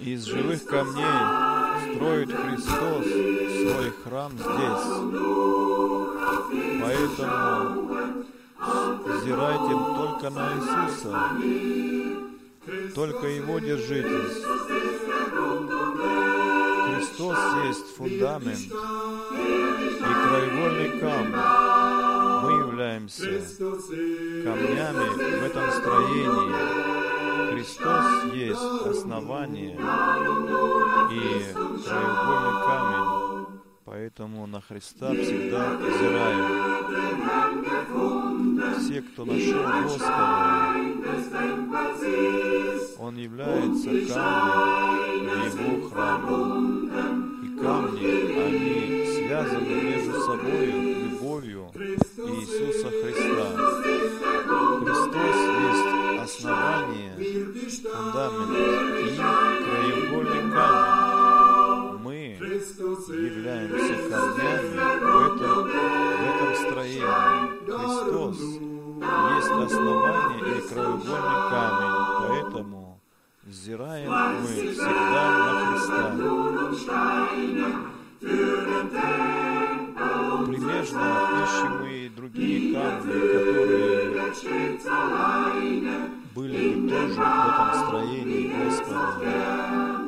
Из живых камней строит Христос свой храм здесь. Поэтому взирайте только на Иисуса, только Его держитесь. Христос есть фундамент и краеугольный камень. Мы являемся камнями в этом строении. Христос есть основание и краеугольный камень. Поэтому на Христа всегда взираем. Все, кто нашел Господа, Он является камнем в Его храме. Камни, они связаны между собой любовью Иисуса Христа. Христос есть основание, фундамент и краеугольный камень являемся камнями в этом, в этом строении. Христос есть основание или краеугольный камень, поэтому взираем мы всегда на. Примежно ищем и другие камни, которые были бы тоже в этом строении Господа.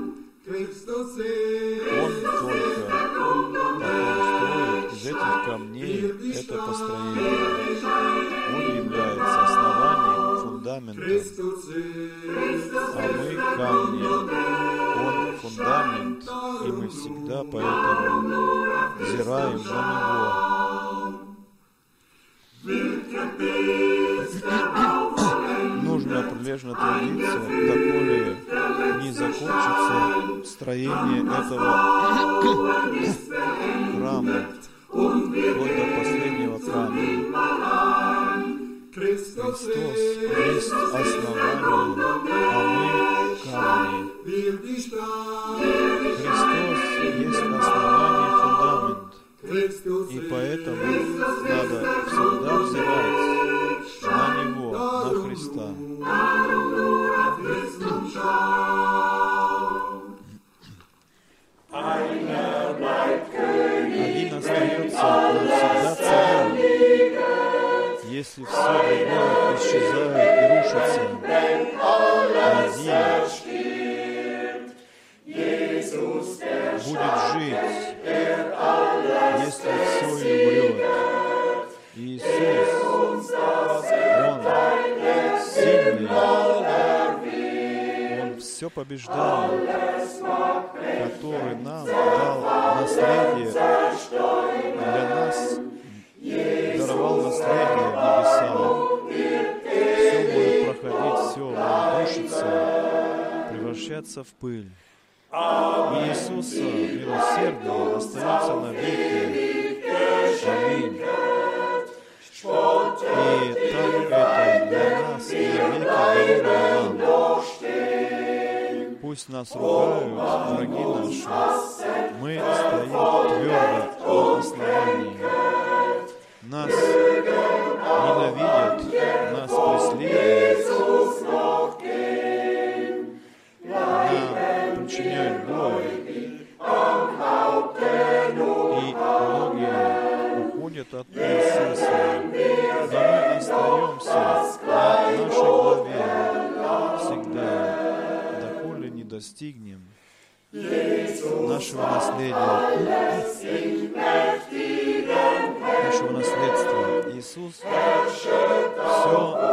Он только потом строит из этих камней это построение. Фундаментом, а мы камни. Он фундамент, и мы всегда поэтому взираем на Него нужно прилежно трудиться, доколе не закончится строение этого храма, вплоть до последнего камня. Христос есть основание, а мы камни. Христос есть основание, фундамент. И поэтому надо всегда взирать на Него, на Христа. Один остается навсегда. Если все другое исчезает и рушится, один будет жить, если все и умрет. Иисус, Он сильный, Он все побеждает, который нам дал наследие для нас, даровал наследие в небесах. Все будет проходить, все будет рушиться, превращаться в пыль. Иисуса милосердие остается навеки. Аминь. И так это для нас и даровано нам. Пусть нас ругают враги наши, мы стоим твердо на основании. Нас ненавидят, нас преследуют, нам причиняют боль. И многие уходят от Иисуса, но мы остаемся на нашей главе всегда, доколе не достигнем нашего наследия. Иисус. Все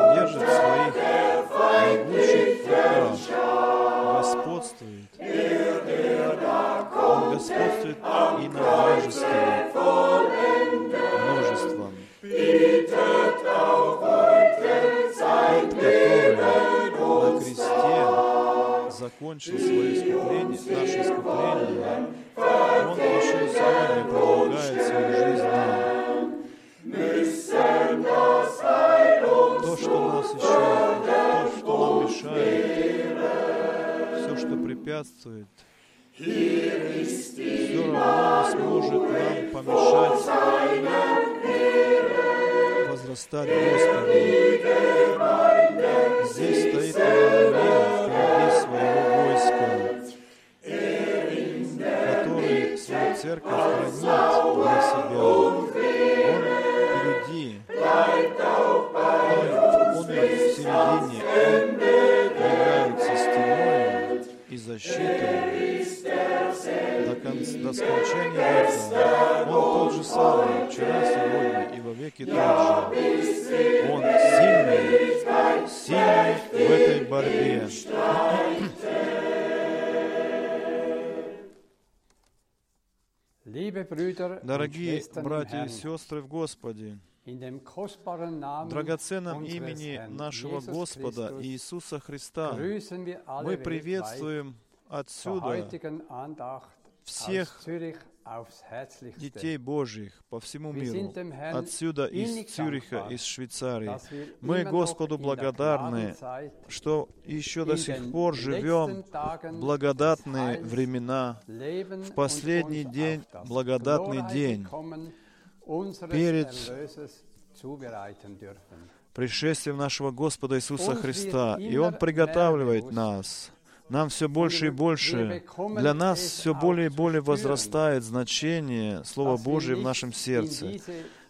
препятствует. Все равно сможет нам помешать возрастать Господу. Дорогие братья и сестры в Господе, в драгоценном имени нашего Господа Иисуса Христа мы приветствуем отсюда всех детей Божьих по всему миру, отсюда из Цюриха, из Швейцарии. Мы Господу благодарны, что еще до сих пор живем в благодатные времена, в последний день, благодатный день, перед пришествием нашего Господа Иисуса Христа. И Он приготавливает нас нам все больше и больше, для нас все более и более возрастает значение Слова Божия в нашем сердце.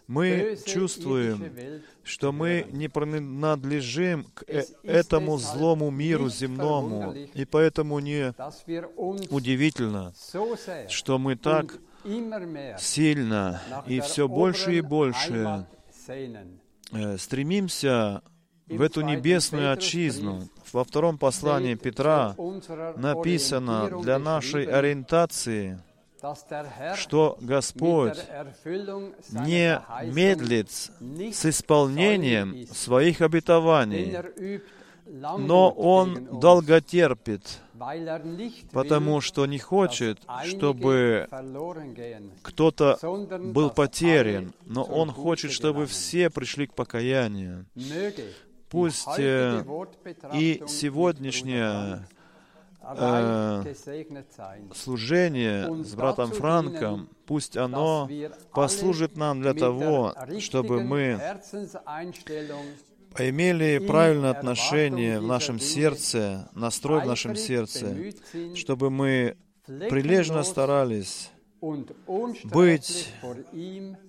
Мы чувствуем, что мы не принадлежим к э, этому злому миру земному, и поэтому не удивительно, что мы так сильно и все больше и больше э, стремимся в эту небесную отчизну. Во втором послании Петра написано для нашей ориентации, что Господь не медлит с исполнением своих обетований, но Он долготерпит, потому что не хочет, чтобы кто-то был потерян, но Он хочет, чтобы все пришли к покаянию. Пусть э, и сегодняшнее э, служение с братом Франком, пусть оно послужит нам для того, чтобы мы имели правильное отношение в нашем сердце, настрой в нашем сердце, чтобы мы прилежно старались быть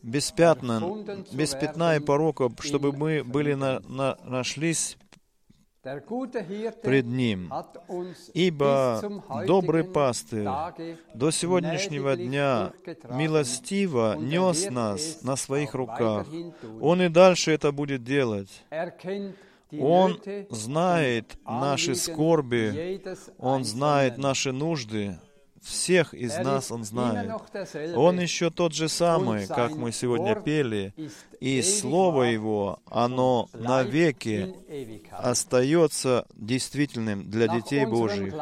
беспятным, без пятна и порока, чтобы мы были на, на, нашлись пред Ним. Ибо добрый пастырь до сегодняшнего дня милостиво нес нас на своих руках. Он и дальше это будет делать. Он знает наши скорби, Он знает наши нужды, всех из нас Он знает. Он еще тот же самый, как мы сегодня пели, и Слово Его, оно навеки остается действительным для детей Божьих.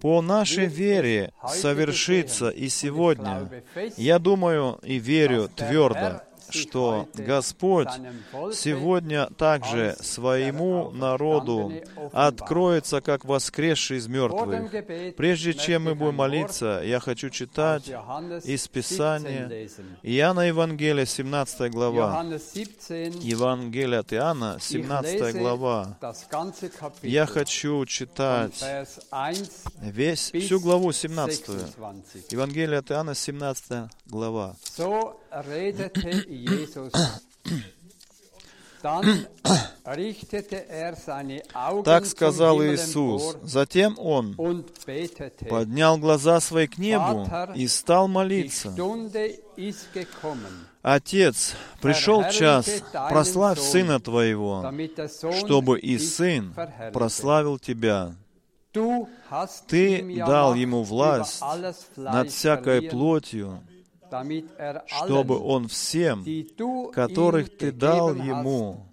По нашей вере совершится и сегодня. Я думаю и верю твердо, что Господь сегодня также своему народу откроется как воскресший из мертвых. Прежде чем мы будем молиться, я хочу читать из Писания Иоанна Евангелия, 17 глава. Евангелие от Иоанна, 17 глава. Я хочу читать весь, всю главу 17. Евангелие от Иоанна, 17 глава. Так сказал Иисус. Затем Он поднял глаза свои к небу и стал молиться. Отец, пришел час, прославь Сына Твоего, чтобы и Сын прославил Тебя. Ты дал Ему власть над всякой плотью, чтобы он всем, которых ты дал ему,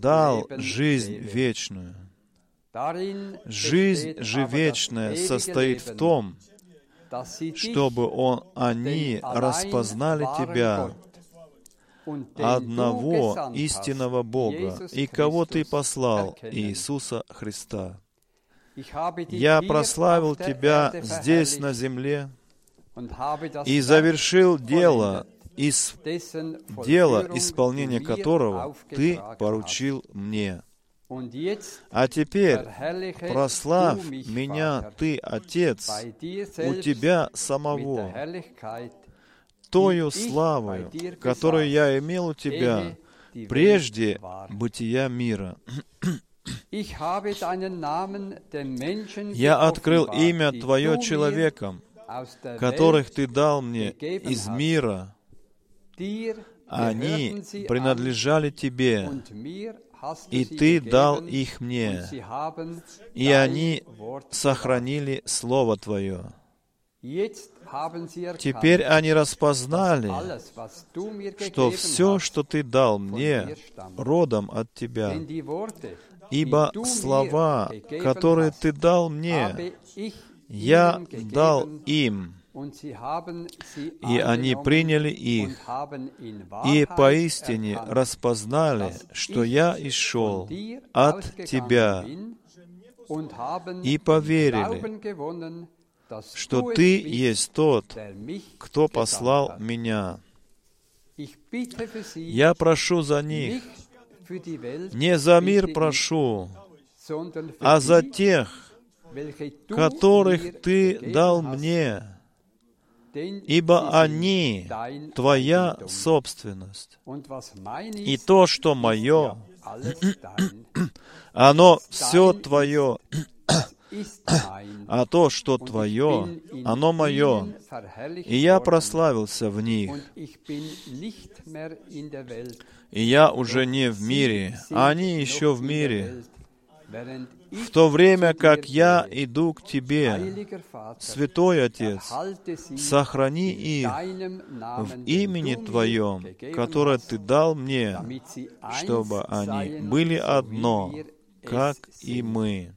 дал жизнь вечную. Жизнь же вечная состоит в том, чтобы он, они распознали Тебя, одного истинного Бога, и кого Ты послал, Иисуса Христа. Я прославил Тебя здесь, на земле, и завершил дело из дела, исполнения которого Ты поручил мне. А теперь прославь меня, Ты, Отец, у Тебя самого, тою славою, которую я имел у Тебя прежде бытия мира. Я открыл имя Твое человекам, которых Ты дал мне из мира. Они принадлежали Тебе, и Ты дал их мне, и они сохранили Слово Твое. Теперь они распознали, что все, что Ты дал мне, родом от Тебя. Ибо слова, которые Ты дал мне, я дал им, и они приняли их, и поистине распознали, что я исшел от Тебя, и поверили, что Ты есть тот, кто послал меня. Я прошу за них, не за мир прошу, а за тех, которых Ты дал мне, ибо они Твоя собственность. И то, что мое, оно все Твое, а то, что Твое, оно мое, и я прославился в них. И я уже не в мире, а они еще в мире. В то время как я иду к Тебе, Святой Отец, сохрани их в имени Твоем, которое Ты дал мне, чтобы они были одно, как и мы.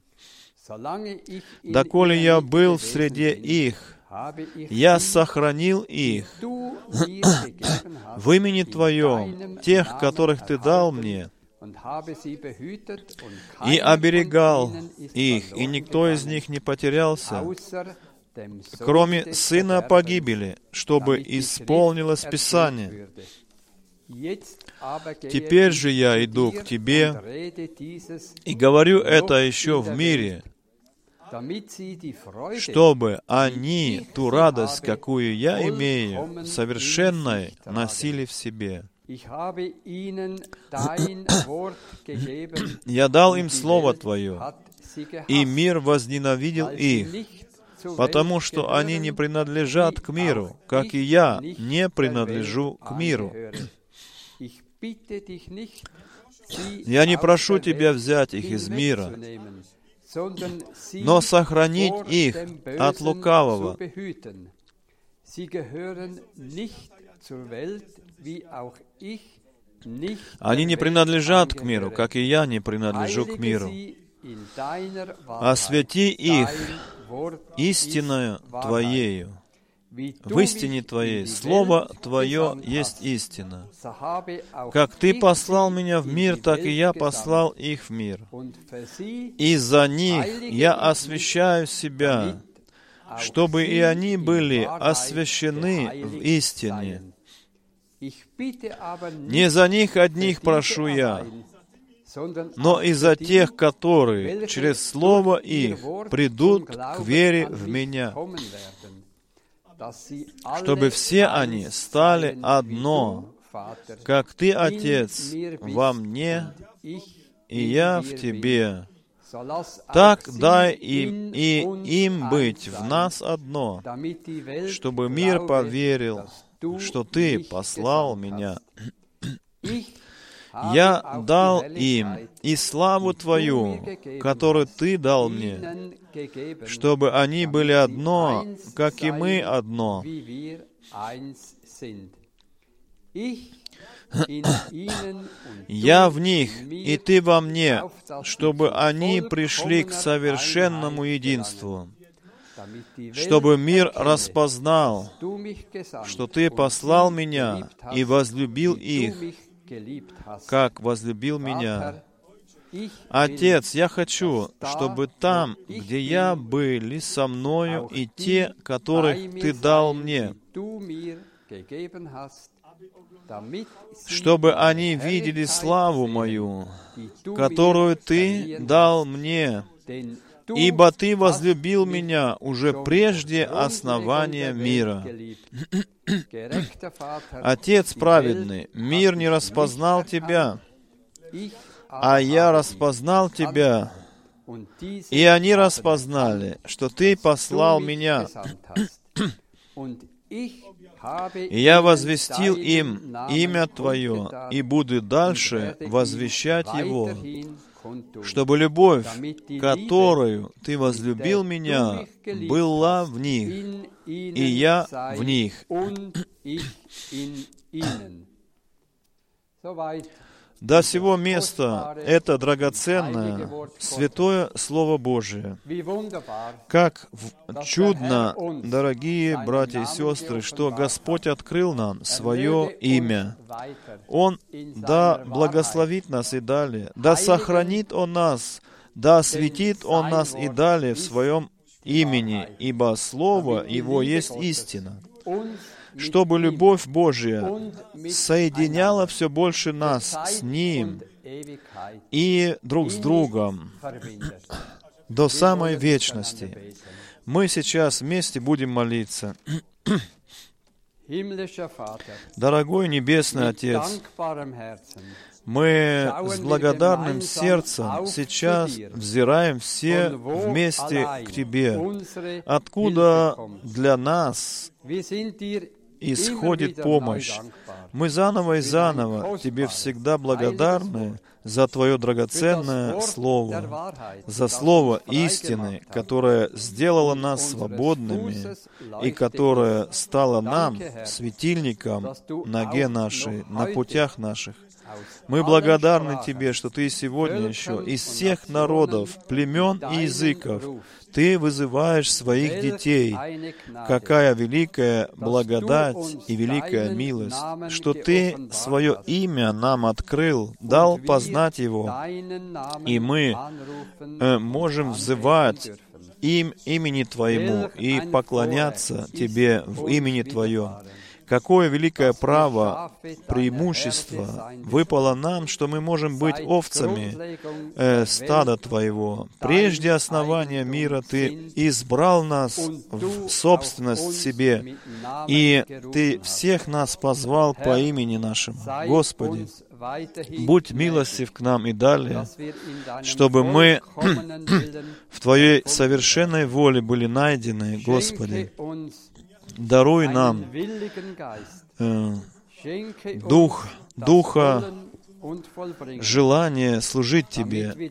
Доколе я был в среде их, я сохранил их в имени Твоем, тех, которых Ты дал мне, и оберегал их, и никто из них не потерялся, кроме сына погибели, чтобы исполнилось Писание. Теперь же я иду к Тебе и говорю это еще в мире, чтобы они ту радость, какую я имею, совершенной носили в себе. Я дал им Слово Твое, и мир возненавидел их, потому что они не принадлежат к миру, как и я не принадлежу к миру. Я не прошу Тебя взять их из мира, но сохранить их от лукавого. Они не принадлежат к миру, как и я не принадлежу к миру. Освети их истиною Твоею. В истине Твоей Слово Твое есть истина. Как Ты послал меня в мир, так и я послал их в мир. И за них я освящаю себя, чтобы и они были освящены в истине. Не за них одних прошу я, но и за тех, которые через Слово их придут к вере в Меня, чтобы все они стали одно, как Ты, Отец, во мне, и я в Тебе. Так дай им и им быть в нас одно, чтобы мир поверил, что Ты послал меня. Я дал им и славу Твою, которую Ты дал мне, чтобы они были одно, как и мы одно. Я в них, и Ты во мне, чтобы они пришли к совершенному единству, чтобы мир распознал, что Ты послал меня и возлюбил их, как возлюбил меня. Отец, я хочу, чтобы там, где я, были со мною и те, которых Ты дал мне, чтобы они видели славу мою, которую Ты дал мне, ибо Ты возлюбил меня уже прежде основания мира. Отец праведный, мир не распознал Тебя, а я распознал Тебя, и они распознали, что Ты послал меня. И я возвестил им имя Твое, и буду дальше возвещать его, чтобы любовь, которую Ты возлюбил меня, была в них, и я в них. До сего места это драгоценное, святое Слово Божие. Как чудно, дорогие братья и сестры, что Господь открыл нам свое имя. Он да благословит нас и далее, да сохранит Он нас, да осветит Он нас и далее в своем имени, ибо Слово Его есть истина чтобы любовь Божья соединяла все больше нас с Ним и друг с другом до самой вечности. Мы сейчас вместе будем молиться. Дорогой Небесный Отец, мы с благодарным сердцем сейчас взираем все вместе к Тебе, откуда для нас исходит помощь. Мы заново и заново Тебе всегда благодарны за Твое драгоценное Слово, за Слово истины, которое сделало нас свободными и которое стало нам светильником ноге нашей, на путях наших. Мы благодарны Тебе, что Ты сегодня еще из всех народов, племен и языков ты вызываешь своих детей. Какая великая благодать и великая милость, что Ты свое имя нам открыл, дал познать его, и мы э, можем взывать им имени Твоему и поклоняться Тебе в имени Твоем. Какое великое право, преимущество выпало нам, что мы можем быть овцами э, стада Твоего. Прежде основания мира Ты избрал нас в собственность себе, и Ты всех нас позвал по имени нашему. Господи, будь милостив к нам и далее, чтобы мы в Твоей совершенной воле были найдены, Господи даруй нам э, дух, духа, желание служить Тебе.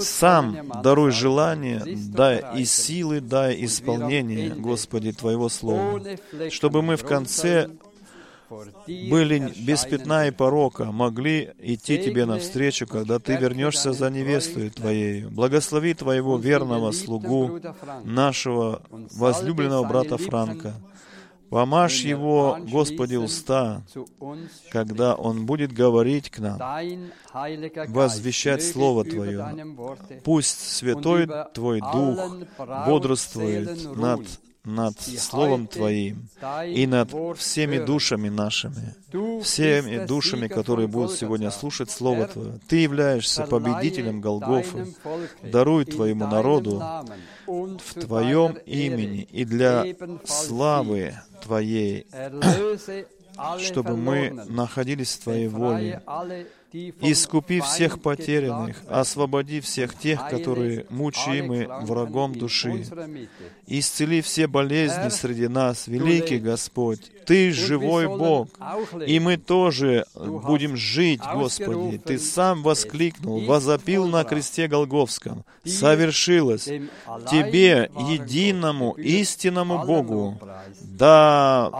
Сам даруй желание, дай и силы, дай исполнение, Господи, Твоего Слова, чтобы мы в конце были без пятна и порока, могли идти Тебе навстречу, когда Ты вернешься за невестой Твоей. Благослови Твоего верного слугу, нашего возлюбленного брата Франка. Помажь его, Господи, уста, когда он будет говорить к нам, возвещать Слово Твое. Пусть Святой Твой Дух бодрствует над над Словом Твоим и над всеми душами нашими, всеми душами, которые будут сегодня слушать Слово Твое. Ты являешься победителем Голгофы. Даруй Твоему народу в Твоем имени и для славы Твоей, чтобы мы находились в Твоей воле, искупи всех потерянных, освободи всех тех, которые мучимы врагом души. Исцели все болезни среди нас, великий Господь. Ты живой Бог, и мы тоже будем жить, Господи. Ты сам воскликнул, возопил на кресте Голговском. Совершилось. Тебе, единому, истинному Богу, да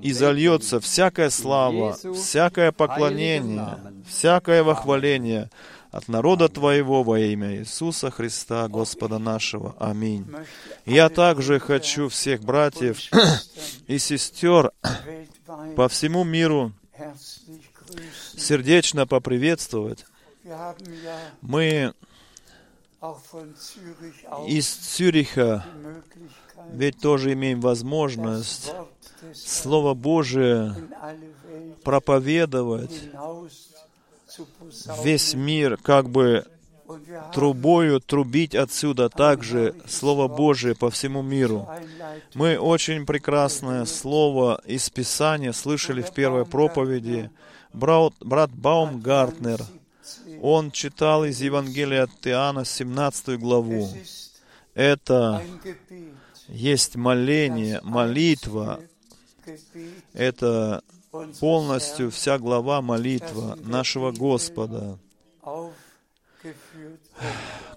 и зальется всякая слава, всякое поклонение, всякое вохваление от народа Твоего во имя Иисуса Христа, Господа нашего. Аминь. Я также хочу всех братьев и сестер по всему миру сердечно поприветствовать. Мы из Цюриха ведь тоже имеем возможность Слово Божие проповедовать весь мир, как бы трубою трубить отсюда также Слово Божие по всему миру. Мы очень прекрасное Слово из Писания слышали в первой проповеди. Брат, брат Баумгартнер, он читал из Евангелия от Иоанна 17 главу. Это есть моление, молитва. Это полностью вся глава молитва нашего Господа,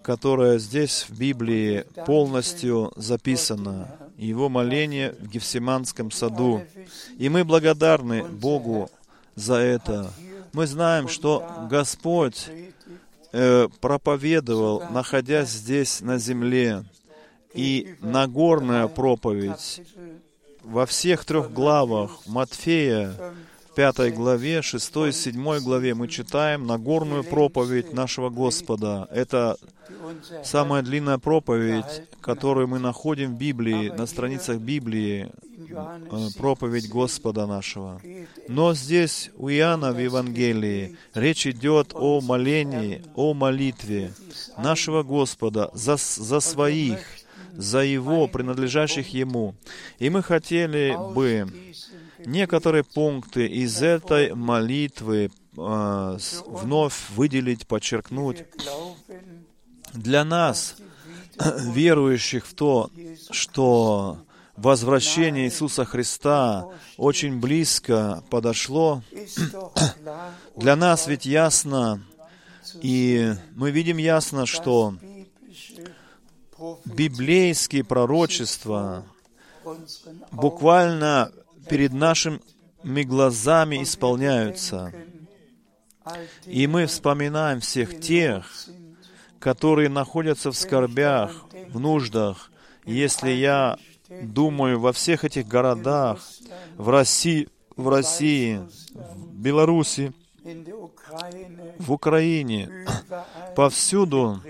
которая здесь в Библии полностью записана. Его моление в Гефсиманском саду. И мы благодарны Богу за это. Мы знаем, что Господь э, проповедовал, находясь здесь на земле. И Нагорная проповедь. во всех трех главах Матфея, пятой главе, шестой, седьмой главе мы читаем Нагорную проповедь нашего Господа. Это самая длинная проповедь, которую мы находим в Библии, на страницах Библии, э, проповедь Господа нашего. Но здесь у Иоанна в Евангелии речь идет о молении, о молитве нашего Господа за, за своих, за Его, принадлежащих Ему. И мы хотели бы некоторые пункты из этой молитвы э, вновь выделить, подчеркнуть. Для нас, верующих в то, что возвращение Иисуса Христа очень близко подошло, для нас ведь ясно, и мы видим ясно, что библейские пророчества буквально перед нашими глазами исполняются. И мы вспоминаем всех тех, которые находятся в скорбях, в нуждах. Если я думаю во всех этих городах, в России, в России, в Беларуси, в Украине, повсюду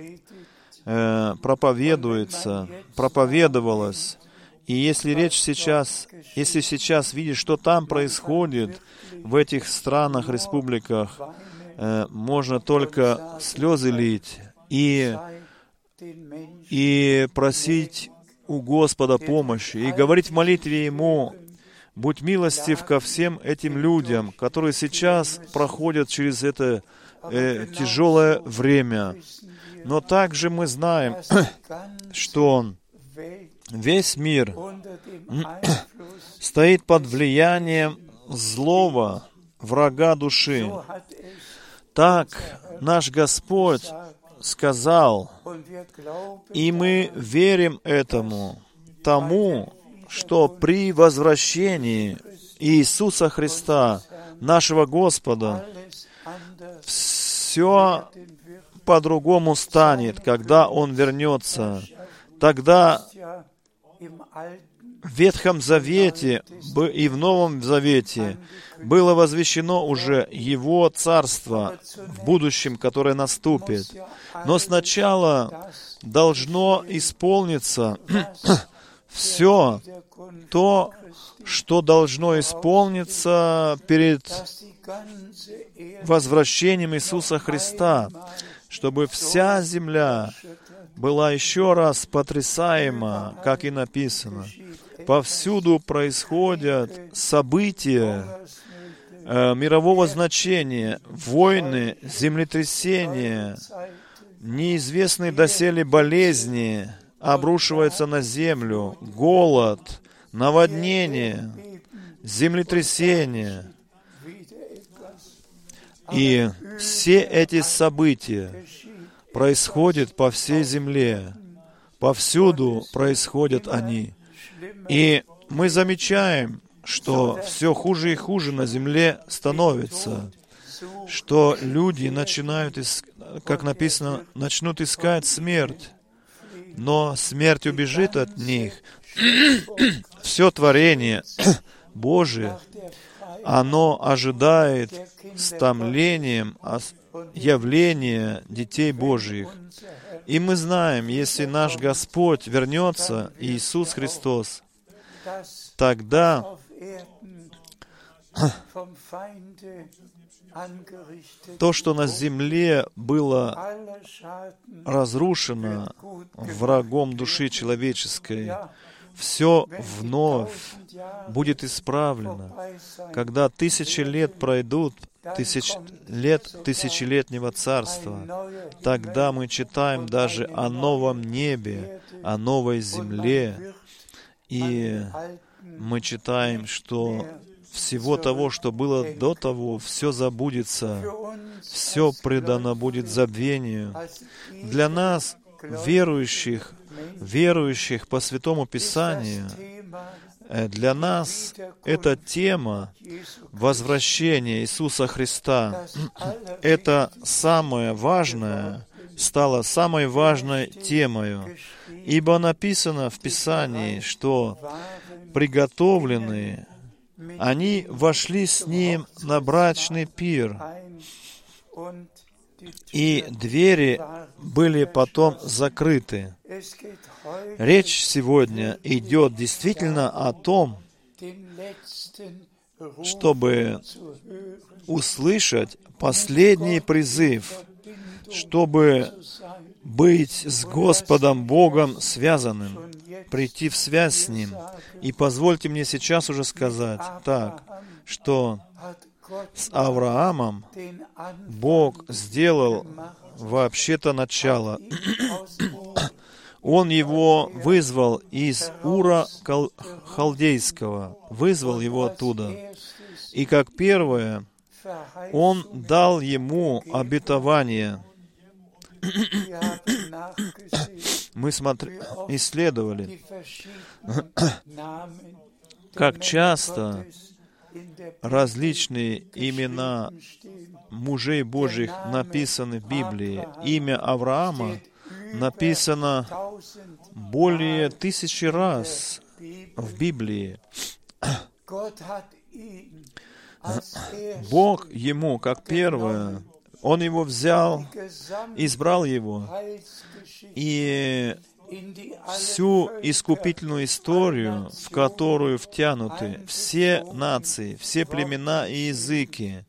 э, проповедуется, проповедовалось. И если речь сейчас, если сейчас видишь, что там происходит в этих странах, республиках, э, можно только слезы лить и, и просить у Господа помощи, и говорить в молитве Ему, «Будь милостив ко всем этим людям, которые сейчас проходят через это э, тяжелое время, но также мы знаем, что весь мир стоит под влиянием злого врага души. Так наш Господь сказал, и мы верим этому, тому, что при возвращении Иисуса Христа, нашего Господа, все по-другому станет, когда Он вернется. Тогда в Ветхом Завете и в Новом Завете было возвещено уже Его Царство в будущем, которое наступит. Но сначала должно исполниться все то, что должно исполниться перед возвращением Иисуса Христа чтобы вся земля была еще раз потрясаема, как и написано. Повсюду происходят события э, мирового значения, войны, землетрясения, неизвестные доселе болезни обрушиваются на землю, голод, наводнение, землетрясение. И все эти события происходят по всей земле. Повсюду происходят они. И мы замечаем, что все хуже и хуже на земле становится, что люди начинают, как написано, начнут искать смерть, но смерть убежит от них. Все творение Божие оно ожидает с томлением явления детей Божьих. И мы знаем, если наш Господь вернется, Иисус Христос, тогда то, что на земле было разрушено врагом души человеческой, все вновь будет исправлено. Когда тысячи лет пройдут, тысяч лет тысячелетнего царства, тогда мы читаем даже о новом небе, о новой земле, и мы читаем, что всего того, что было до того, все забудется, все предано будет забвению. Для нас, верующих, верующих по Святому Писанию, для нас эта тема возвращения Иисуса Христа, это самое важное, стало самой важной темой, ибо написано в Писании, что приготовленные они вошли с ним на брачный пир, и двери были потом закрыты. Речь сегодня идет действительно о том, чтобы услышать последний призыв, чтобы быть с Господом Богом связанным, прийти в связь с Ним. И позвольте мне сейчас уже сказать так, что с Авраамом Бог сделал вообще-то начало. Он его вызвал из Ура Халдейского, вызвал его оттуда. И как первое, он дал ему обетование. Мы смотри, исследовали, как часто различные имена мужей Божьих написаны в Библии. Имя Авраама написано более тысячи раз в Библии. Бог ему, как первое, он его взял, избрал его, и всю искупительную историю, в которую втянуты все нации, все племена и языки,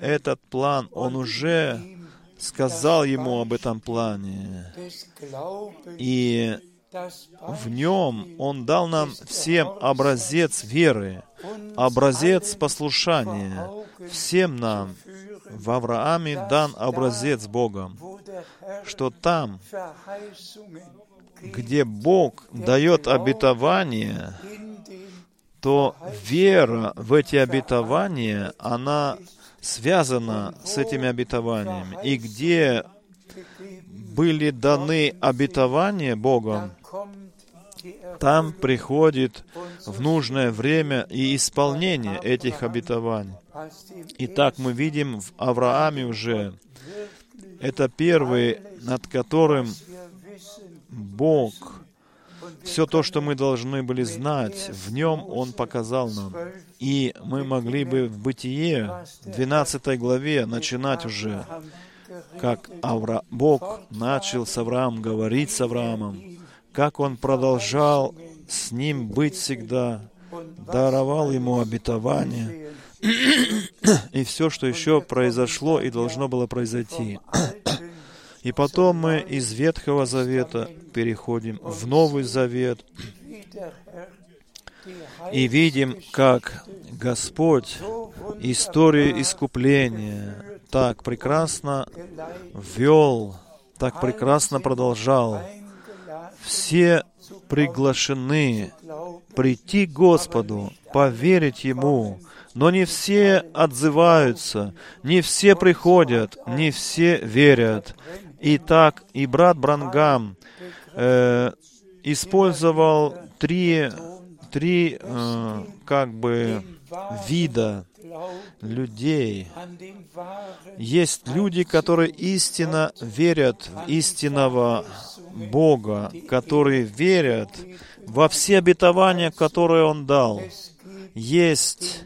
этот план, он уже сказал ему об этом плане. И в нем Он дал нам всем образец веры, образец послушания. Всем нам в Аврааме дан образец Богом, что там, где Бог дает обетование, то вера в эти обетования, она связана с этими обетованиями. И где были даны обетования Богом, там приходит в нужное время и исполнение этих обетований. Итак, мы видим в Аврааме уже, это первый, над которым Бог, все то, что мы должны были знать, в нем Он показал нам. И мы могли бы в Бытие, 12 главе, начинать уже, как Авра... Бог начал с Авраамом говорить с Авраамом, как он продолжал с ним быть всегда, даровал ему обетование, и все, что еще произошло и должно было произойти. И потом мы из Ветхого Завета переходим в Новый Завет и видим, как Господь историю искупления так прекрасно вел, так прекрасно продолжал. все приглашены прийти к Господу, поверить Ему, но не все отзываются, не все приходят, не все верят. И так и брат Брангам э, использовал три, три э, как бы вида людей. Есть люди, которые истинно верят в истинного Бога, которые верят во все обетования, которые Он дал. Есть,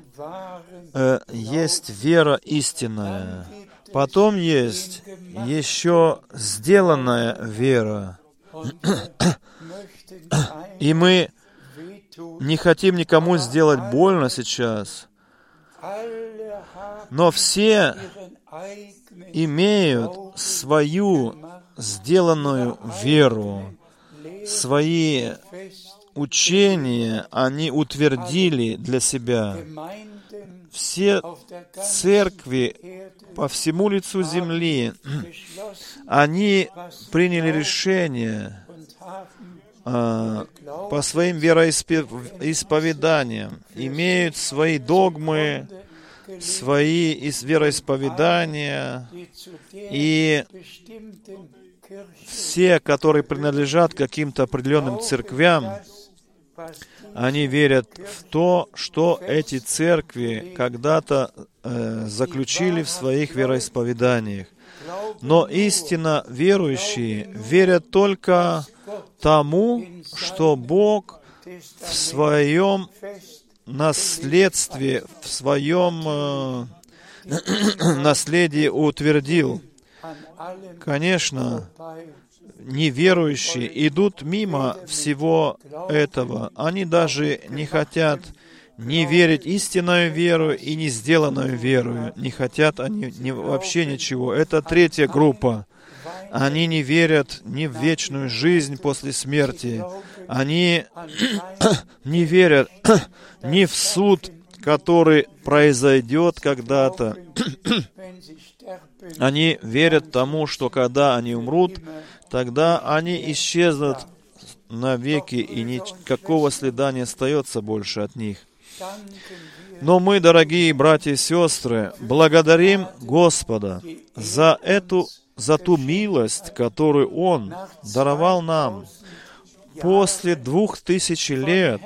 э, есть вера истинная. Потом есть еще сделанная вера. И мы не хотим никому сделать больно сейчас, но все имеют свою сделанную веру, свои учения они утвердили для себя. Все церкви по всему лицу земли, они приняли решение а, по своим вероисповеданиям, имеют свои догмы, свои вероисповедания, и все, которые принадлежат каким-то определенным церквям, они верят в то, что эти церкви когда-то э, заключили в своих вероисповеданиях. Но истинно верующие верят только тому, что Бог в своем наследстве, в своем э, наследии утвердил. Конечно, неверующие идут мимо всего этого. Они даже не хотят не верить истинную веру и не сделанную веру. Не хотят они не, вообще ничего. Это третья группа. Они не верят ни в вечную жизнь после смерти. Они не верят ни в суд, который произойдет когда-то. Они верят тому, что когда они умрут, тогда они исчезнут навеки, и никакого следа не остается больше от них. Но мы, дорогие братья и сестры, благодарим Господа за эту, за ту милость, которую Он даровал нам после двух тысяч лет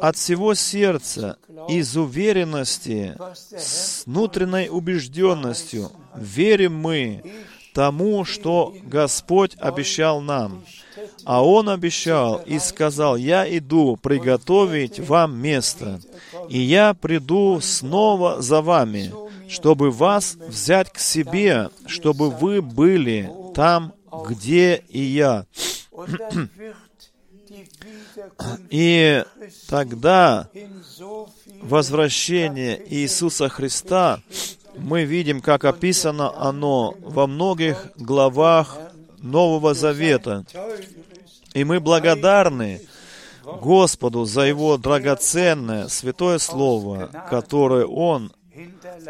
от всего сердца, из уверенности, с внутренней убежденностью, верим мы тому, что Господь обещал нам. А Он обещал и сказал, «Я иду приготовить вам место, и я приду снова за вами, чтобы вас взять к себе, чтобы вы были там, где и я». И тогда возвращение Иисуса Христа, мы видим, как описано оно во многих главах Нового Завета. И мы благодарны Господу за Его драгоценное святое Слово, которое Он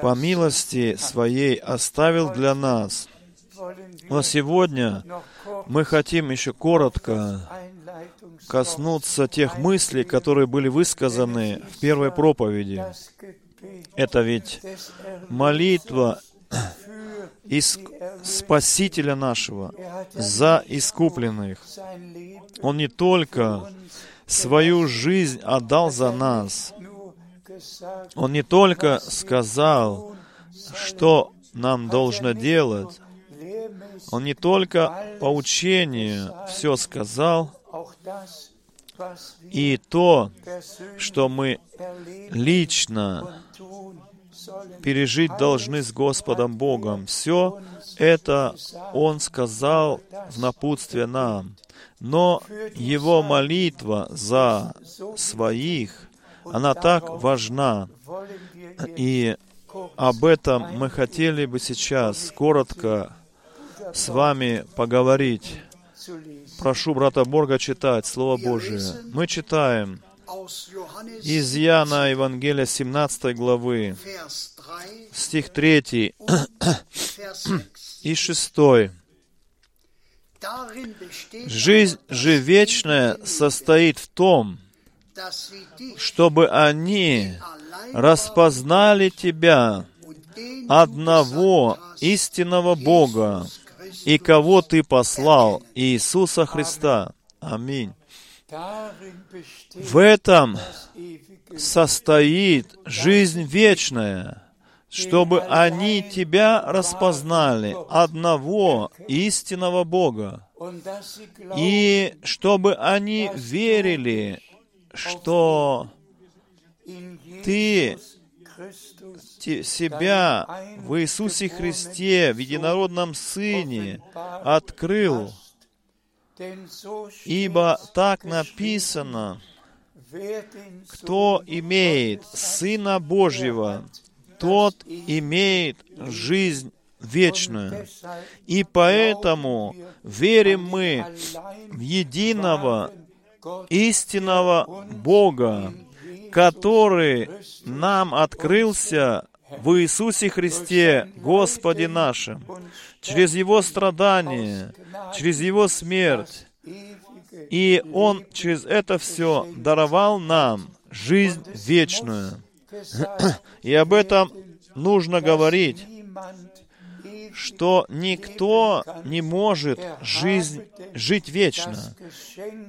по милости Своей оставил для нас. Но сегодня мы хотим еще коротко коснуться тех мыслей, которые были высказаны в первой проповеди. Это ведь молитва из Спасителя нашего за искупленных. Он не только свою жизнь отдал за нас, Он не только сказал, что нам должно делать, Он не только по учению все сказал, и то, что мы лично пережить должны с Господом Богом. Все это Он сказал в напутствие нам. Но Его молитва за своих, она так важна. И об этом мы хотели бы сейчас коротко с вами поговорить. Прошу брата Борга читать Слово Божие. Мы читаем из Иоанна Евангелия 17 главы, стих 3 и 6. Жизнь же вечная состоит в том, чтобы они распознали Тебя, одного истинного Бога, и кого Ты послал, Иисуса Христа. Аминь. В этом состоит жизнь вечная, чтобы они Тебя распознали, одного истинного Бога, и чтобы они верили, что Ты себя в Иисусе Христе, в Единородном Сыне, открыл. Ибо так написано, кто имеет Сына Божьего, тот имеет жизнь вечную. И поэтому верим мы в единого истинного Бога, который нам открылся в Иисусе Христе, Господе нашим, через Его страдания, через Его смерть. И Он через это все даровал нам жизнь вечную. И об этом нужно говорить, что никто не может жизнь, жить вечно,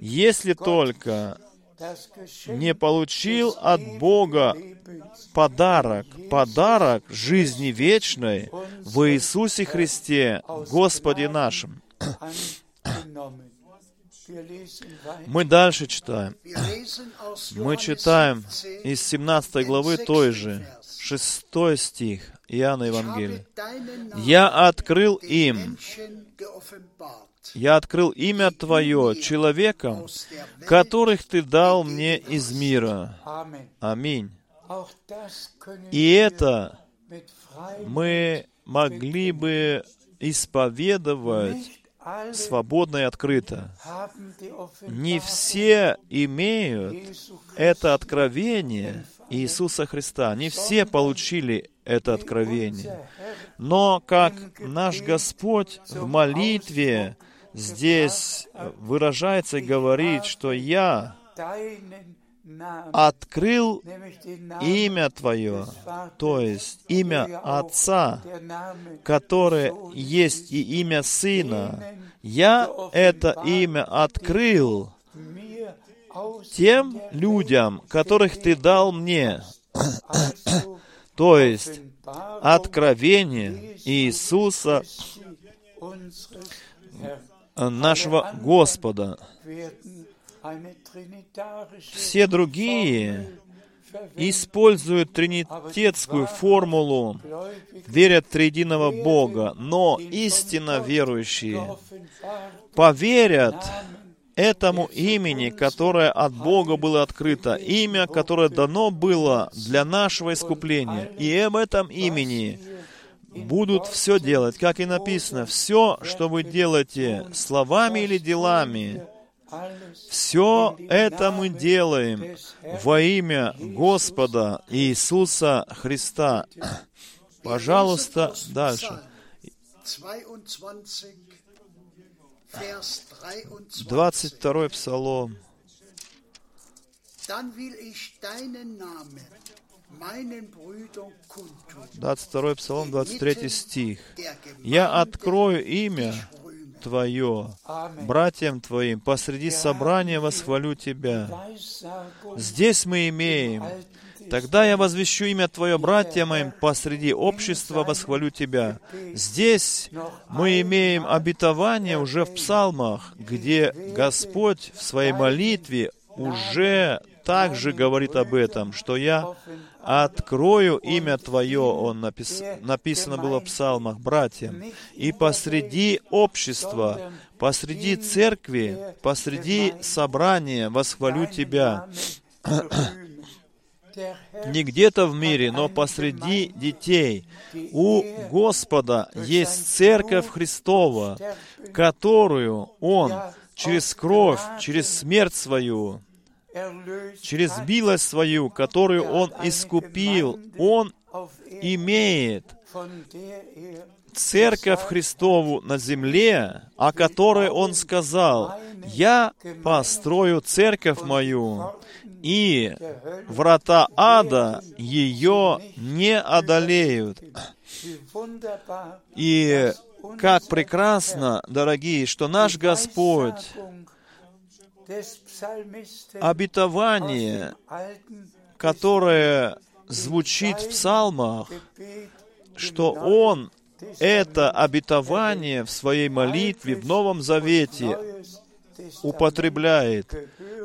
если только не получил от Бога подарок, подарок жизни вечной в Иисусе Христе, Господе нашим. Мы дальше читаем. Мы читаем из 17 главы той же, 6 стих Иоанна Евангелия. «Я открыл им я открыл имя Твое человекам, которых Ты дал мне из мира. Аминь. И это мы могли бы исповедовать свободно и открыто. Не все имеют это откровение Иисуса Христа. Не все получили это откровение. Но как наш Господь в молитве здесь выражается и говорит, что я открыл имя Твое, то есть имя Отца, которое есть и имя Сына. Я это имя открыл тем людям, которых Ты дал мне. то есть откровение Иисуса нашего Господа. Все другие используют тринитетскую формулу, верят в триединого Бога, но истинно верующие поверят этому имени, которое от Бога было открыто, имя, которое дано было для нашего искупления. И об этом имени будут все делать, как и написано, все, что вы делаете словами или делами, все это мы делаем во имя Господа Иисуса Христа. Пожалуйста, дальше. 22 Псалом. 22 Псалом, 23 стих. «Я открою имя Твое братьям Твоим, посреди собрания восхвалю Тебя». Здесь мы имеем. Тогда я возвещу имя Твое, братья моим, посреди общества восхвалю Тебя. Здесь мы имеем обетование уже в псалмах, где Господь в своей молитве уже также говорит об этом, что я открою имя Твое, он напис, написано было в псалмах, братьям, и посреди общества, посреди церкви, посреди собрания восхвалю Тебя. Не где-то в мире, но посреди детей. У Господа есть церковь Христова, которую Он через кровь, через смерть свою, через милость свою, которую Он искупил, Он имеет церковь Христову на земле, о которой Он сказал, «Я построю церковь мою, и врата ада ее не одолеют». И как прекрасно, дорогие, что наш Господь обетование, которое звучит в псалмах, что Он это обетование в своей молитве в Новом Завете употребляет.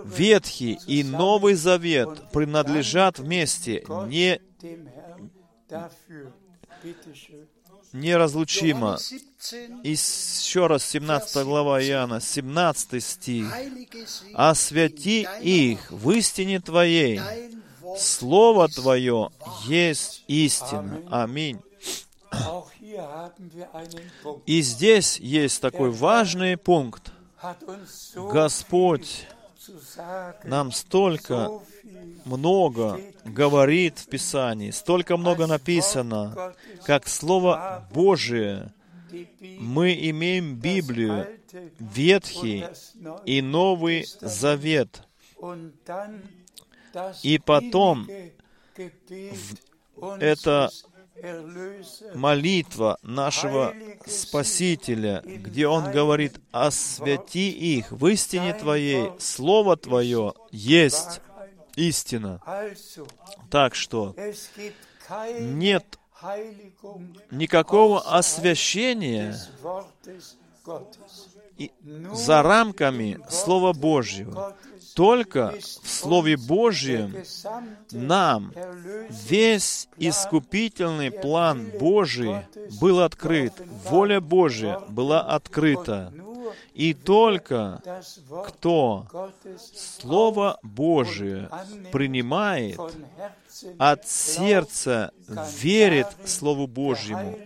Ветхий и Новый Завет принадлежат вместе, не неразлучимо. И еще раз 17 глава Иоанна, 17 стих. «Освяти их в истине Твоей, Слово Твое есть истина». Аминь. И здесь есть такой важный пункт. Господь нам столько много говорит в Писании, столько много написано, как Слово Божие. Мы имеем Библию, Ветхий и Новый Завет. И потом это молитва нашего Спасителя, где Он говорит, «Освяти их в истине Твоей, Слово Твое есть истина». Так что нет никакого освящения за рамками Слова Божьего. Только в Слове Божьем нам весь искупительный план Божий был открыт, воля Божья была открыта. И только кто Слово Божие принимает от сердца, верит Слову Божьему,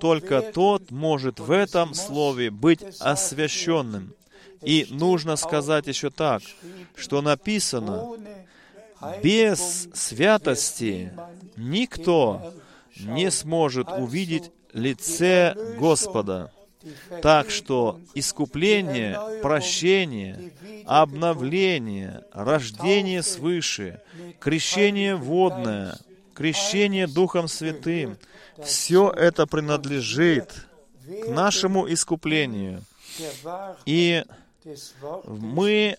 только тот может в этом Слове быть освященным. И нужно сказать еще так, что написано, без святости никто не сможет увидеть лице Господа. Так что искупление, прощение, обновление, рождение свыше, крещение водное, крещение Духом Святым, все это принадлежит к нашему искуплению. И мы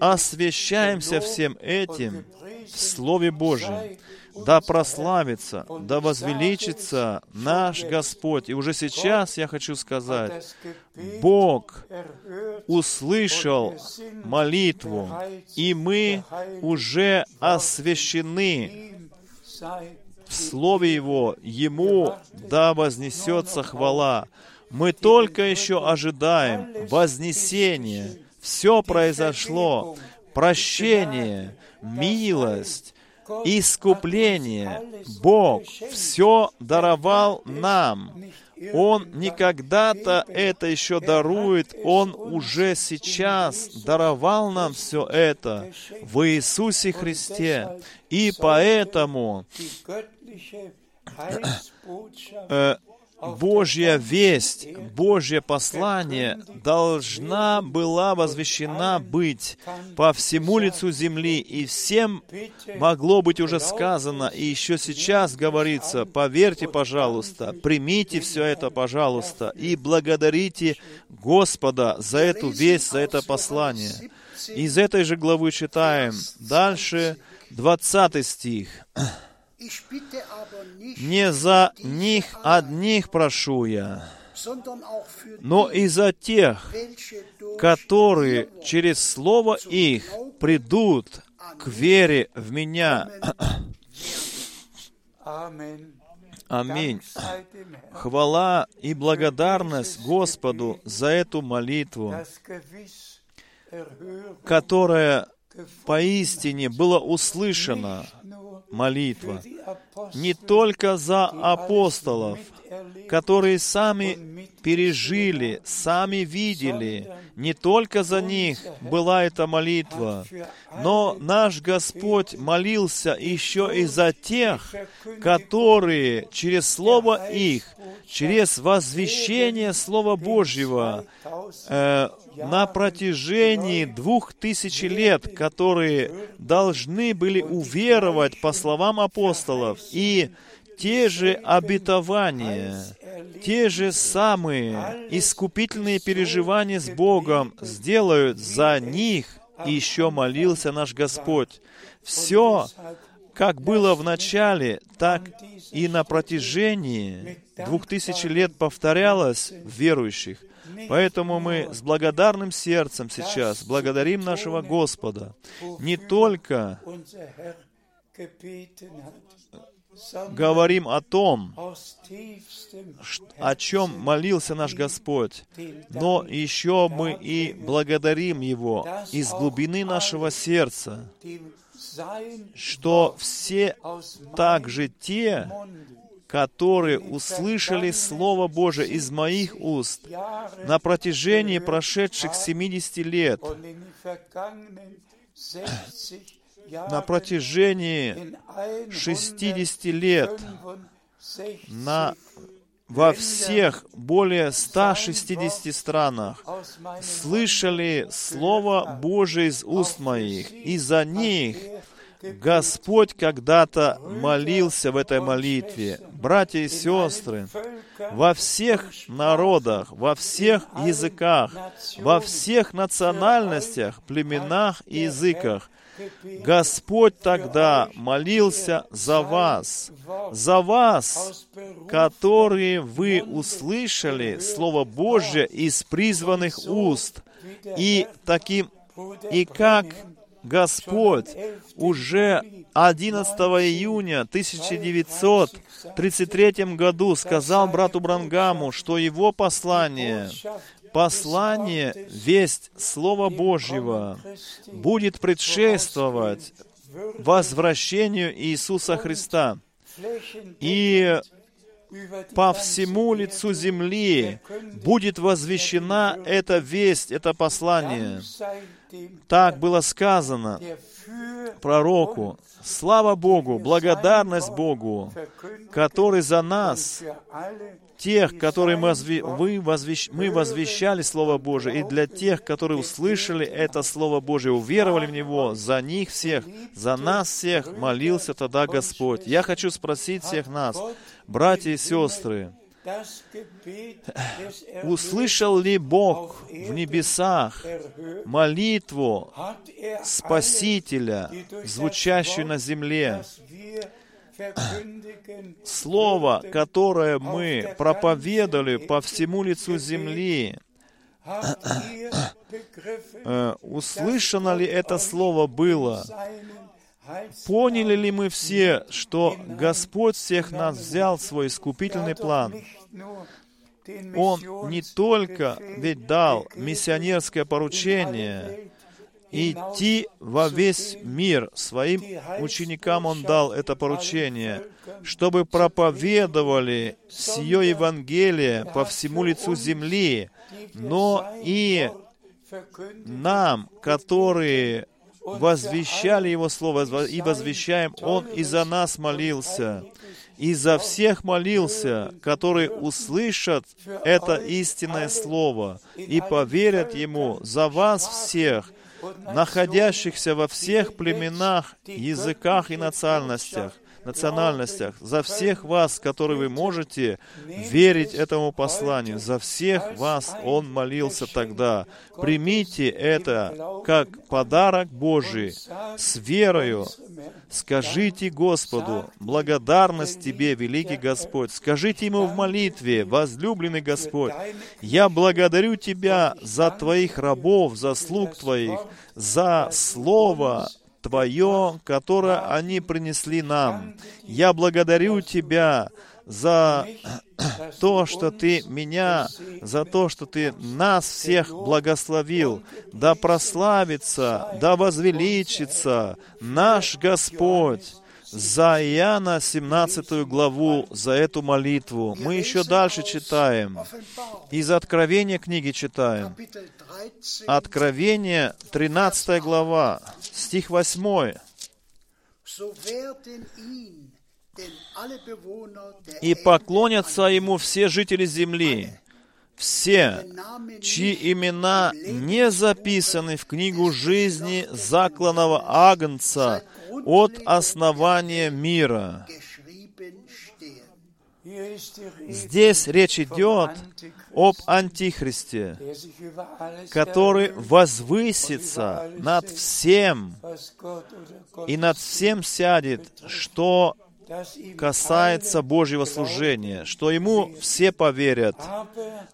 освящаемся всем этим в Слове Божьем. Да прославится, да возвеличится наш Господь. И уже сейчас я хочу сказать, Бог услышал молитву, и мы уже освящены в Слове Его. Ему да вознесется хвала. Мы только еще ожидаем вознесения. Все произошло. Прощение, милость, искупление. Бог все даровал нам. Он не когда-то это еще дарует, Он уже сейчас даровал нам все это в Иисусе Христе. И поэтому э, Божья весть, Божье послание должна была возвещена быть по всему лицу земли, и всем могло быть уже сказано, и еще сейчас говорится, поверьте, пожалуйста, примите все это, пожалуйста, и благодарите Господа за эту весть, за это послание. Из этой же главы читаем дальше 20 стих. Не за них одних прошу я, но и за тех, которые через Слово их придут к вере в Меня. Аминь. Хвала и благодарность Господу за эту молитву, которая поистине была услышана молитва не только за апостолов, которые сами пережили, сами видели, не только за них была эта молитва, но наш Господь молился еще и за тех, которые через Слово их, через возвещение Слова Божьего э, на протяжении двух тысяч лет, которые должны были уверовать по словам апостолов и те же обетования, те же самые искупительные переживания с Богом сделают за них, еще молился наш Господь. Все, как было в начале, так и на протяжении двух тысяч лет повторялось в верующих. Поэтому мы с благодарным сердцем сейчас благодарим нашего Господа не только говорим о том, о чем молился наш Господь, но еще мы и благодарим Его из глубины нашего сердца, что все также те, которые услышали Слово Божие из моих уст на протяжении прошедших 70 лет, на протяжении 60 лет, на во всех более 160 странах слышали Слово Божие из уст моих, и за них Господь когда-то молился в этой молитве. Братья и сестры, во всех народах, во всех языках, во всех национальностях, племенах и языках Господь тогда молился за вас, за вас, которые вы услышали Слово Божье из призванных уст, и таким, и как Господь уже 11 июня 1933 году сказал брату Брангаму, что его послание послание, весть Слова Божьего будет предшествовать возвращению Иисуса Христа. И по всему лицу земли будет возвещена эта весть, это послание. Так было сказано пророку. Слава Богу, благодарность Богу, который за нас тех, которые мы, возвещ, мы возвещали Слово Божие, и для тех, которые услышали это Слово Божие, уверовали в Него, за них всех, за нас всех молился тогда Господь. Я хочу спросить всех нас, братья и сестры, Услышал ли Бог в небесах молитву Спасителя, звучащую на земле? Слово, которое мы проповедовали по всему лицу земли, э, услышано ли это слово было? Поняли ли мы все, что Господь всех нас взял в свой искупительный план? Он не только ведь дал миссионерское поручение, идти во весь мир. Своим ученикам Он дал это поручение, чтобы проповедовали сие Евангелие по всему лицу земли, но и нам, которые возвещали Его Слово и возвещаем, Он и за нас молился, и за всех молился, которые услышат это истинное Слово и поверят Ему, за вас всех, находящихся во всех племенах, языках и национальностях, национальностях, за всех вас, которые вы можете верить этому посланию, за всех вас Он молился тогда. Примите это как подарок Божий с верою. Скажите Господу, благодарность Тебе, великий Господь. Скажите Ему в молитве, возлюбленный Господь, я благодарю Тебя за Твоих рабов, за слуг Твоих, за Слово, Твое, которое они принесли нам. Я благодарю Тебя за то, что Ты меня, за то, что Ты нас всех благословил. Да прославится, да возвеличится наш Господь за Иоанна 17 главу, за эту молитву. Мы еще дальше читаем. Из Откровения книги читаем. Откровение, 13 глава, стих 8. «И поклонятся ему все жители земли, все, чьи имена не записаны в книгу жизни закланного Агнца от основания мира». Здесь речь идет об Антихристе, который возвысится над всем и над всем сядет, что касается Божьего служения, что ему все поверят.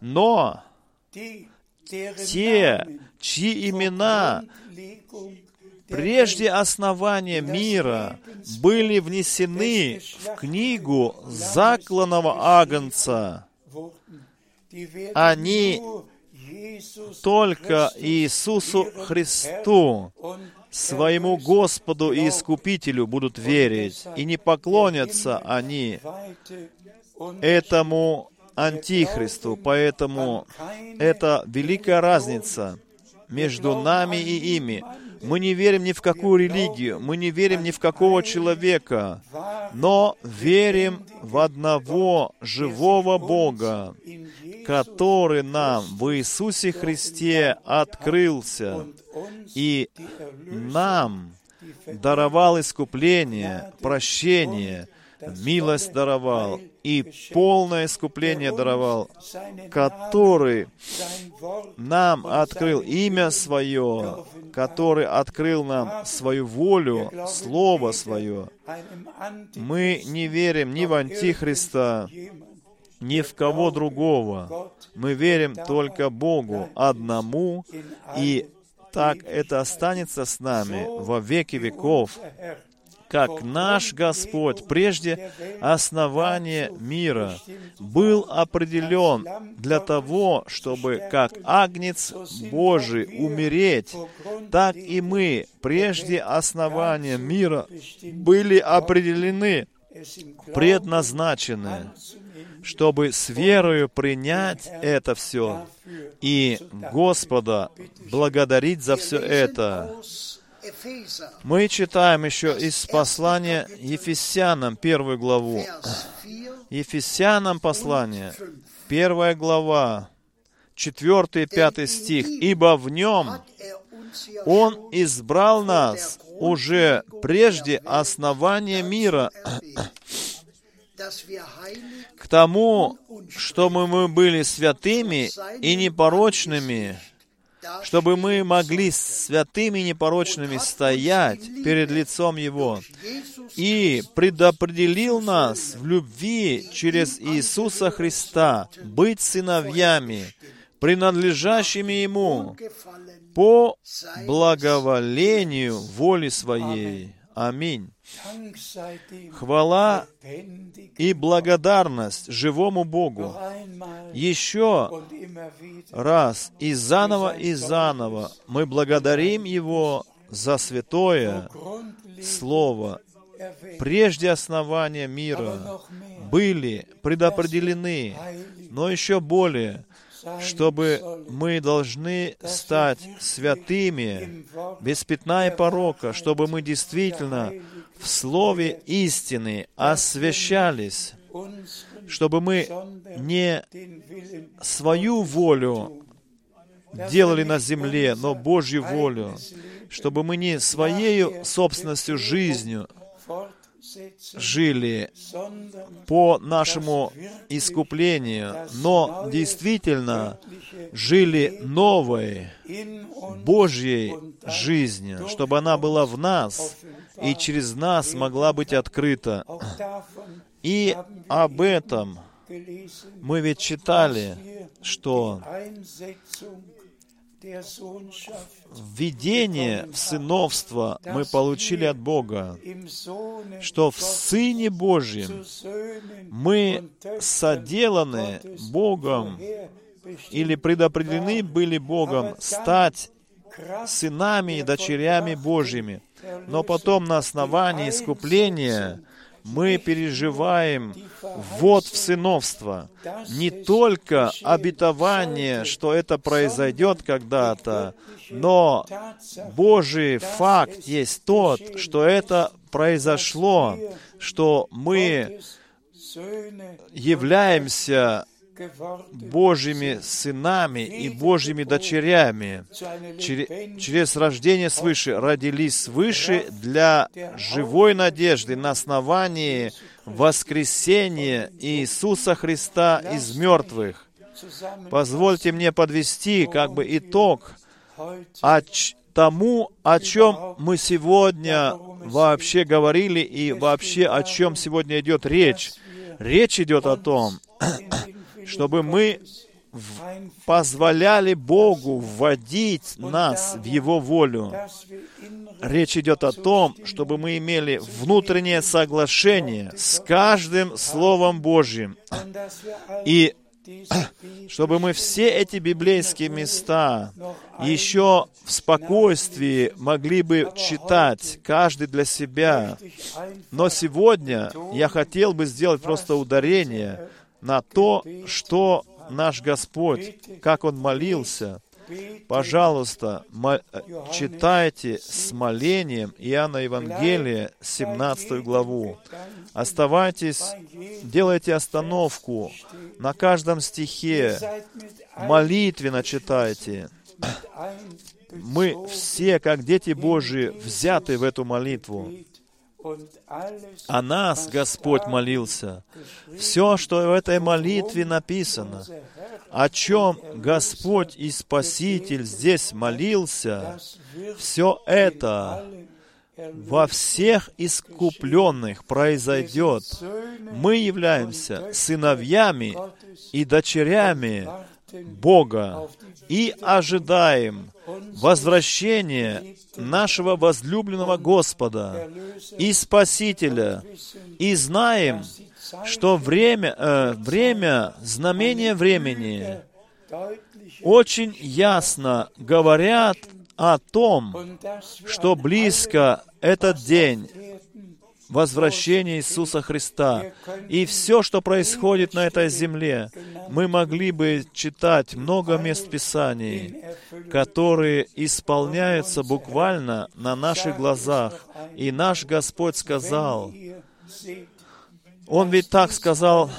Но те, чьи имена прежде основания мира были внесены в книгу закланного Агнца. Они только Иисусу Христу, своему Господу и Искупителю будут верить, и не поклонятся они этому Антихристу. Поэтому это великая разница между нами и ими. Мы не верим ни в какую религию, мы не верим ни в какого человека, но верим в одного живого Бога, который нам в Иисусе Христе открылся и нам даровал искупление, прощение, милость даровал и полное искупление даровал, который нам открыл имя Свое, который открыл нам свою волю, Слово Свое. Мы не верим ни в Антихриста, ни в кого другого. Мы верим только Богу одному, и так это останется с нами во веки веков как наш Господь прежде основания мира был определен для того, чтобы как агнец Божий умереть, так и мы прежде основания мира были определены, предназначены, чтобы с верою принять это все и Господа благодарить за все это. Мы читаем еще из послания Ефесянам, первую главу. Ефесянам послание, первая глава, четвертый и пятый стих. «Ибо в нем Он избрал нас уже прежде основания мира к тому, чтобы мы были святыми и непорочными чтобы мы могли святыми и непорочными стоять перед лицом Его. И предопределил нас в любви через Иисуса Христа быть сыновьями, принадлежащими Ему по благоволению воли Своей. Аминь. Хвала и благодарность живому Богу. Еще раз и заново и заново мы благодарим Его за святое Слово. Прежде основания мира были предопределены, но еще более чтобы мы должны стать святыми, без пятна и порока, чтобы мы действительно в Слове истины освящались, чтобы мы не свою волю делали на земле, но Божью волю, чтобы мы не своей собственностью жизнью жили по нашему искуплению, но действительно жили новой Божьей жизнью, чтобы она была в нас и через нас могла быть открыта. И об этом мы ведь читали, что введение в сыновство мы получили от Бога, что в Сыне Божьем мы соделаны Богом или предопределены были Богом стать сынами и дочерями Божьими. Но потом на основании искупления мы переживаем вот в сыновство. Не только обетование, что это произойдет когда-то, но Божий факт есть тот, что это произошло, что мы являемся Божьими сынами и Божьими дочерями через рождение свыше, родились свыше для живой надежды на основании воскресения Иисуса Христа из мертвых. Позвольте мне подвести как бы итог тому, о чем мы сегодня вообще говорили и вообще о чем сегодня идет речь. Речь идет о том, чтобы мы позволяли Богу вводить нас в Его волю. Речь идет о том, чтобы мы имели внутреннее соглашение с каждым Словом Божьим. И чтобы мы все эти библейские места еще в спокойствии могли бы читать, каждый для себя. Но сегодня я хотел бы сделать просто ударение на то, что наш Господь, как Он молился. Пожалуйста, читайте с молением Иоанна Евангелия, 17 главу. Оставайтесь, делайте остановку на каждом стихе, молитвенно читайте. Мы все, как дети Божии, взяты в эту молитву. О нас Господь молился. Все, что в этой молитве написано, о чем Господь и Спаситель здесь молился, все это во всех искупленных произойдет. Мы являемся сыновьями и дочерями Бога и ожидаем возвращения нашего возлюбленного Господа и Спасителя, и знаем, что время, э, время, знамение времени очень ясно говорят о том, что близко этот день, возвращения Иисуса Христа. И все, что происходит на этой земле, мы могли бы читать много мест Писаний, которые исполняются буквально на наших глазах. И наш Господь сказал, Он ведь так сказал,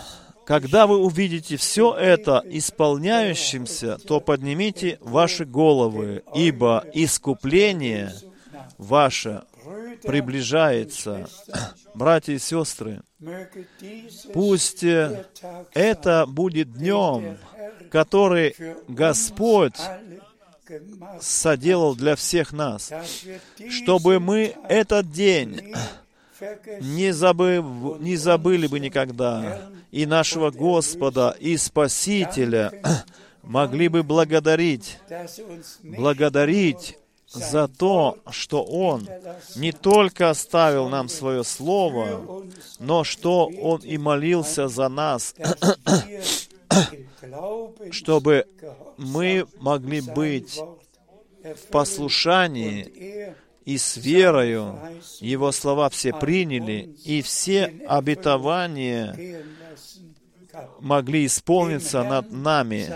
когда вы увидите все это исполняющимся, то поднимите ваши головы, ибо искупление ваше приближается. Братья и сестры, пусть это будет днем, который Господь соделал для всех нас, чтобы мы этот день не, забыв, не забыли бы никогда и нашего Господа и Спасителя могли бы благодарить, благодарить за то, что Он не только оставил нам свое Слово, но что Он и молился за нас, чтобы мы могли быть в послушании и с верою. Его слова все приняли, и все обетования могли исполниться над нами.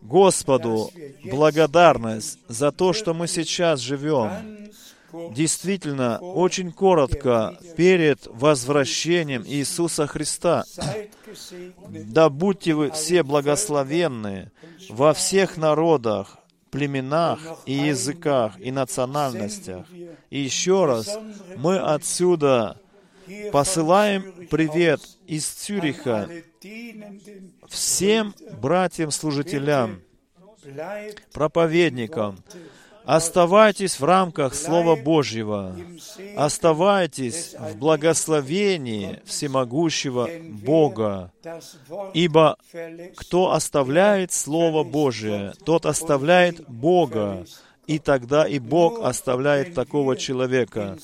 Господу благодарность за то, что мы сейчас живем. Действительно, очень коротко, перед возвращением Иисуса Христа. Да будьте вы все благословенны во всех народах, племенах и языках и национальностях. И еще раз, мы отсюда посылаем привет из Цюриха всем братьям-служителям, проповедникам, Оставайтесь в рамках Слова Божьего. Оставайтесь в благословении всемогущего Бога. Ибо кто оставляет Слово Божие, тот оставляет Бога и тогда и Бог оставляет такого человека.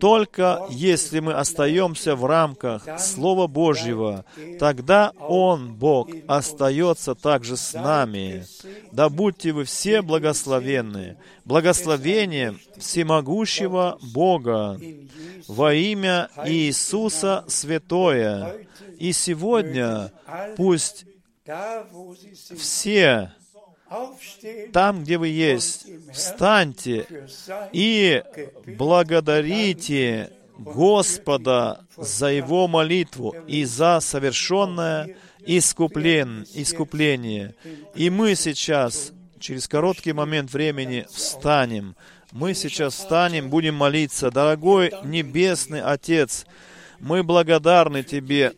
Только если мы остаемся в рамках Слова Божьего, тогда Он, Бог, остается также с нами. Да будьте вы все благословенны. Благословением всемогущего Бога во имя Иисуса Святое. И сегодня пусть все там, где вы есть, встаньте и благодарите Господа за Его молитву и за совершенное искуплен, искупление. И мы сейчас, через короткий момент времени, встанем. Мы сейчас встанем, будем молиться. Дорогой Небесный Отец, мы благодарны Тебе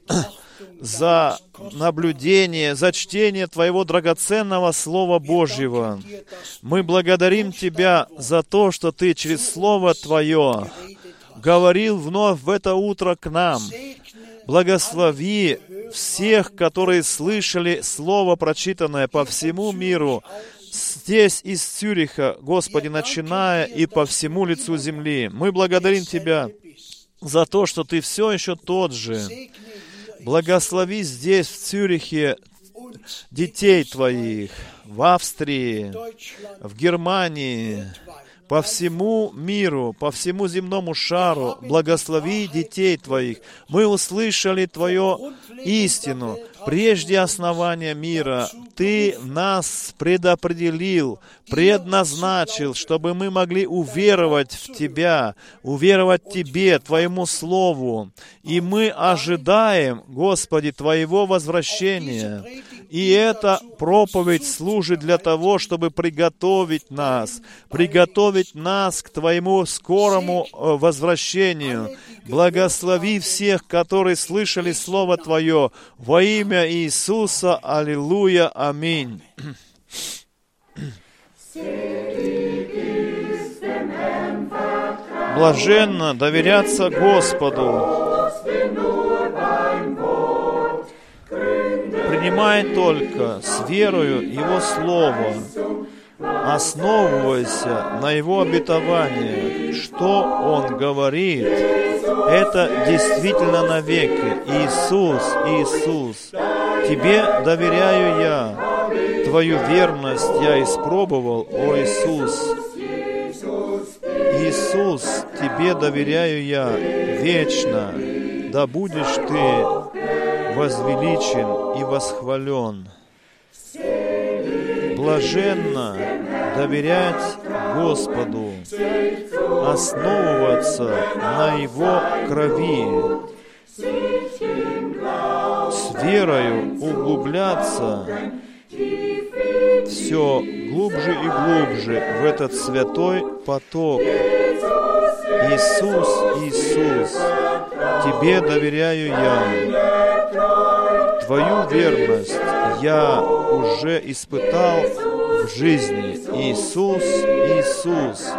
за наблюдение, за чтение Твоего драгоценного Слова Божьего. Мы благодарим Тебя за то, что Ты через Слово Твое говорил вновь в это утро к нам. Благослови всех, которые слышали Слово, прочитанное по всему миру, здесь, из Цюриха, Господи, начиная и по всему лицу земли. Мы благодарим Тебя за то, что Ты все еще тот же. Благослови здесь, в Цюрихе, детей Твоих, в Австрии, в Германии, по всему миру, по всему земному шару. Благослови детей Твоих. Мы услышали Твою истину. Прежде основания мира Ты нас предопределил, предназначил, чтобы мы могли уверовать в Тебя, уверовать Тебе, Твоему Слову. И мы ожидаем, Господи, Твоего возвращения. И эта проповедь служит для того, чтобы приготовить нас, приготовить нас к Твоему скорому э, возвращению. Благослови всех, которые слышали Слово Твое во имя Иисуса. Аллилуйя. Аминь. Блаженно доверяться Господу принимай только с верою Его Слово, основывайся на Его обетование. Что Он говорит, это действительно навеки. Иисус, Иисус, Тебе доверяю я. Твою верность я испробовал, о Иисус. Иисус, Тебе доверяю я вечно. Да будешь Ты возвеличен и восхвален. Блаженно доверять Господу, основываться на Его крови, с верою углубляться все глубже и глубже в этот святой поток. Иисус, Иисус, Тебе доверяю я. Твою верность я уже испытал в жизни. Иисус, Иисус,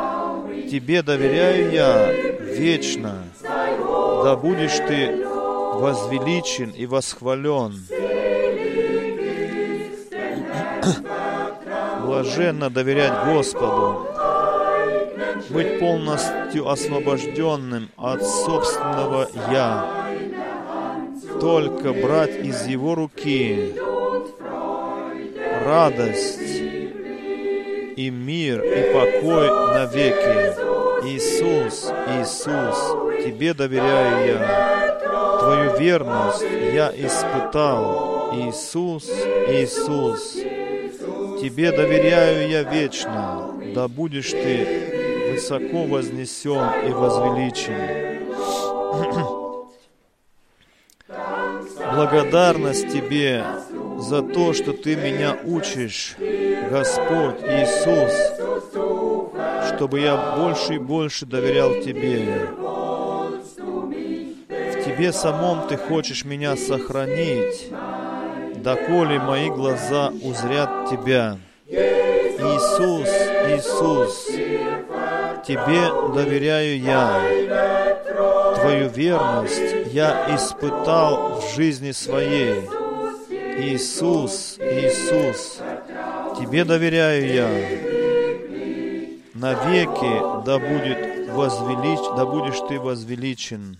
Тебе доверяю я вечно. Да будешь Ты возвеличен и восхвален. Блаженно доверять Господу, быть полностью освобожденным от собственного «я», только брать из Его руки радость и мир и покой навеки. Иисус, Иисус, Тебе доверяю я. Твою верность я испытал. Иисус, Иисус, Тебе доверяю я вечно. Да будешь Ты высоко вознесен и возвеличен. благодарность Тебе за то, что Ты меня учишь, Господь Иисус, чтобы я больше и больше доверял Тебе. В Тебе самом Ты хочешь меня сохранить, доколе мои глаза узрят Тебя. Иисус, Иисус, Тебе доверяю я. Твою верность я испытал в жизни своей. Иисус, Иисус, Тебе доверяю я. Навеки да будет возвелич, да будешь Ты возвеличен.